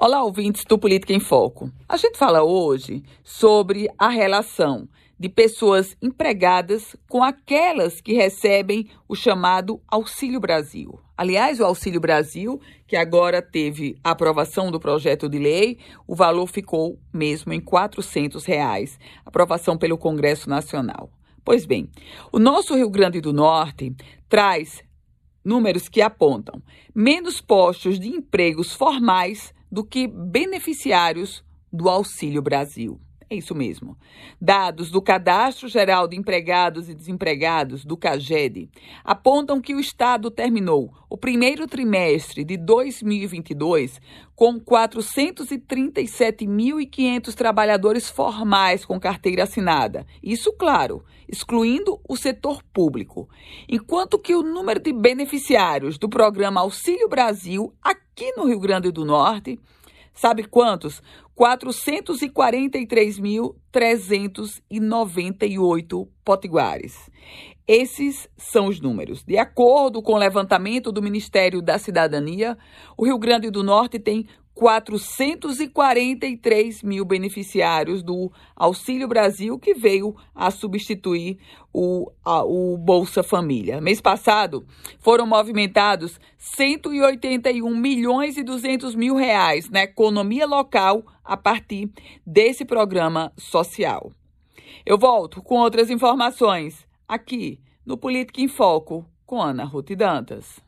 Olá, ouvintes do Política em Foco. A gente fala hoje sobre a relação de pessoas empregadas com aquelas que recebem o chamado Auxílio Brasil. Aliás, o Auxílio Brasil, que agora teve a aprovação do projeto de lei, o valor ficou mesmo em 400 reais, aprovação pelo Congresso Nacional. Pois bem, o nosso Rio Grande do Norte traz números que apontam menos postos de empregos formais do que beneficiários do Auxílio Brasil. É isso mesmo. Dados do Cadastro Geral de Empregados e Desempregados, do CAGED, apontam que o Estado terminou o primeiro trimestre de 2022 com 437.500 trabalhadores formais com carteira assinada. Isso, claro, excluindo o setor público. Enquanto que o número de beneficiários do programa Auxílio Brasil, aqui no Rio Grande do Norte, Sabe quantos? 443.398 potiguares. Esses são os números. De acordo com o levantamento do Ministério da Cidadania, o Rio Grande do Norte tem 443 mil beneficiários do Auxílio Brasil, que veio a substituir o, a, o Bolsa Família. Mês passado, foram movimentados 181 milhões e 200 mil reais na economia local a partir desse programa social. Eu volto com outras informações aqui no Política em Foco com Ana Ruth Dantas.